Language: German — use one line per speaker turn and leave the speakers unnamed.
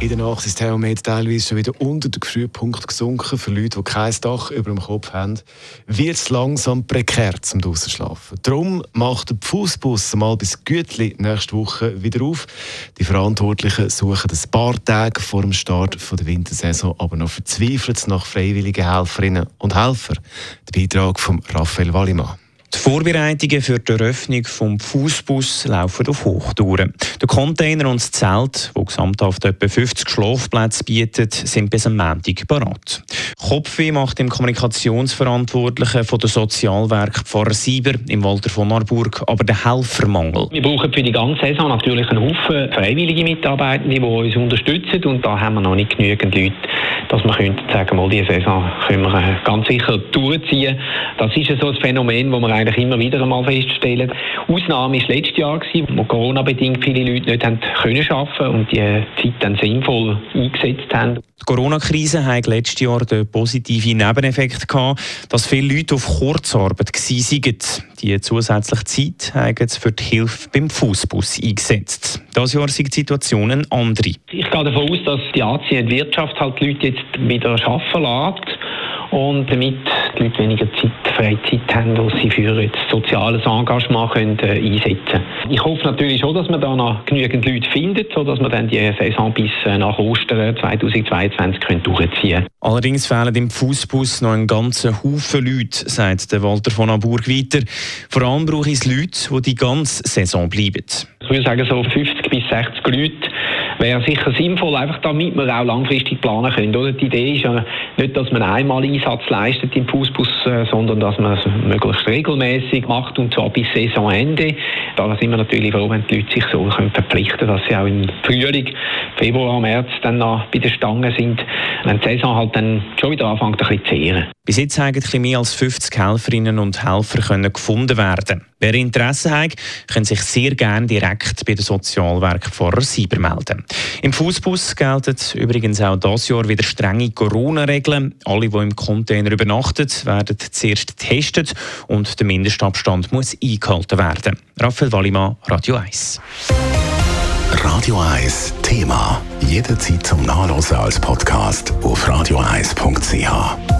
In der Nacht ist Thermometer teilweise schon wieder unter den Gefrierpunkt gesunken. Für Leute, die kein Dach über dem Kopf haben, wird es langsam prekär zum draussen schlafen. Darum macht der Fußbus mal bis Gütli nächste Woche wieder auf. Die Verantwortlichen suchen ein paar Tage vor dem Start der Wintersaison, aber noch verzweifelt nach freiwilligen Helferinnen und Helfern. Der Beitrag von Raphael Wallimann.
Die Vorbereitungen für die Eröffnung des Fußbus laufen auf Hochtouren. Der Container und das Zelt, wo gesamthaft etwa 50 Schlafplätze bietet, sind bis am Montag bereit. Kopfweh macht dem Kommunikationsverantwortlichen von der Sozialwerk Pfarrer Sieber im Walter von Marburg aber den Helfermangel.
Wir brauchen für die ganze Saison natürlich einen Haufen freiwillige Mitarbeitende, die uns unterstützen und da haben wir noch nicht genügend Leute, dass wir könnten sagen, mal diese Saison können wir ganz sicher durchziehen. Das ist so ein Phänomen, das wir eigentlich immer wieder einmal feststellen. Ausnahme war letztes Jahr, wo Corona-bedingt viele Leute nicht haben können arbeiten und die Zeit dann sinnvoll eingesetzt haben.
Die Corona-Krise hat letztes Jahr den positiven Nebeneffekt gehabt, dass viele Leute auf Kurzarbeit waren. Die zusätzliche Zeit haben für die Hilfe beim Fußbus eingesetzt. Dieses Jahr sind die Situation eine andere.
Ich gehe davon aus, dass die anziehende Wirtschaft halt die Leute jetzt wieder arbeiten lässt und damit die Leute weniger Zeit, Freizeit haben, die sie für das soziales Engagement können, äh, einsetzen können. Ich hoffe natürlich schon, dass man da noch genügend Leute findet, sodass man dann die Saison bis äh, nach Ostern 2022 können durchziehen.
Allerdings fehlen im Fußbus noch ein ganzer Haufen Leute, sagt der Walter von Aburg weiter. Vor allem brauche es Leute, die die ganze Saison bleiben.
Ich würde sagen, so 50 bis 60 Leute wäre sicher sinnvoll, einfach damit wir auch langfristig planen können. Oder? Die Idee ist ja nicht, dass man einmal Einsatz leistet im Fußbus, äh, sondern dass man es möglichst regelmäßig macht und zwar bis Saisonende. Da sind wir natürlich froh, wenn die Leute sich so können verpflichten können, dass sie auch im Frühling, Februar, März dann noch bei der Stange sind, wenn die Saison halt dann schon wieder anfängt, ein bisschen zu zehren.
Bis jetzt haben mehr als 50 Helferinnen und Helfer können gefunden werden. Wer Interesse hat, kann sich sehr gerne direkt bei der Sozialwerk Pfarrer Sieber melden. Im Fußbus gelten übrigens auch dieses Jahr wieder strenge Corona-Regeln. Alle, die im Container übernachten, werden zuerst getestet und der Mindestabstand muss eingehalten werden. Raphael Wallimann, Radio 1.
Radio 1 Thema. Jederzeit zum Nachlesen als Podcast auf radio1.ch.